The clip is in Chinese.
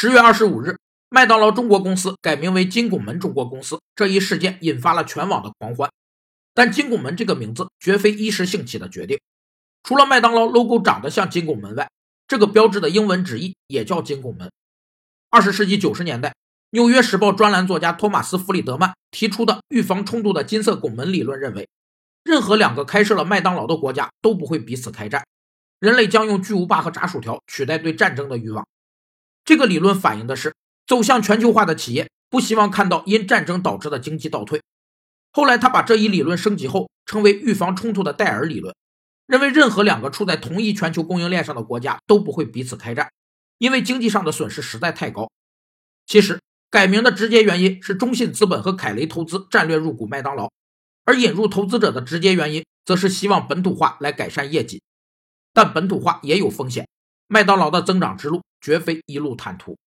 十月二十五日，麦当劳中国公司改名为金拱门中国公司，这一事件引发了全网的狂欢。但金拱门这个名字绝非一时兴起的决定，除了麦当劳 logo 长得像金拱门外，这个标志的英文直译也叫金拱门。二十世纪九十年代，《纽约时报》专栏作家托马斯·弗里德曼提出的预防冲突的金色拱门理论认为，任何两个开设了麦当劳的国家都不会彼此开战，人类将用巨无霸和炸薯条取代对战争的欲望。这个理论反映的是走向全球化的企业不希望看到因战争导致的经济倒退。后来，他把这一理论升级后称为预防冲突的戴尔理论。认为任何两个处在同一全球供应链上的国家都不会彼此开战，因为经济上的损失实在太高。其实改名的直接原因是中信资本和凯雷投资战略入股麦当劳，而引入投资者的直接原因则是希望本土化来改善业绩。但本土化也有风险，麦当劳的增长之路绝非一路坦途。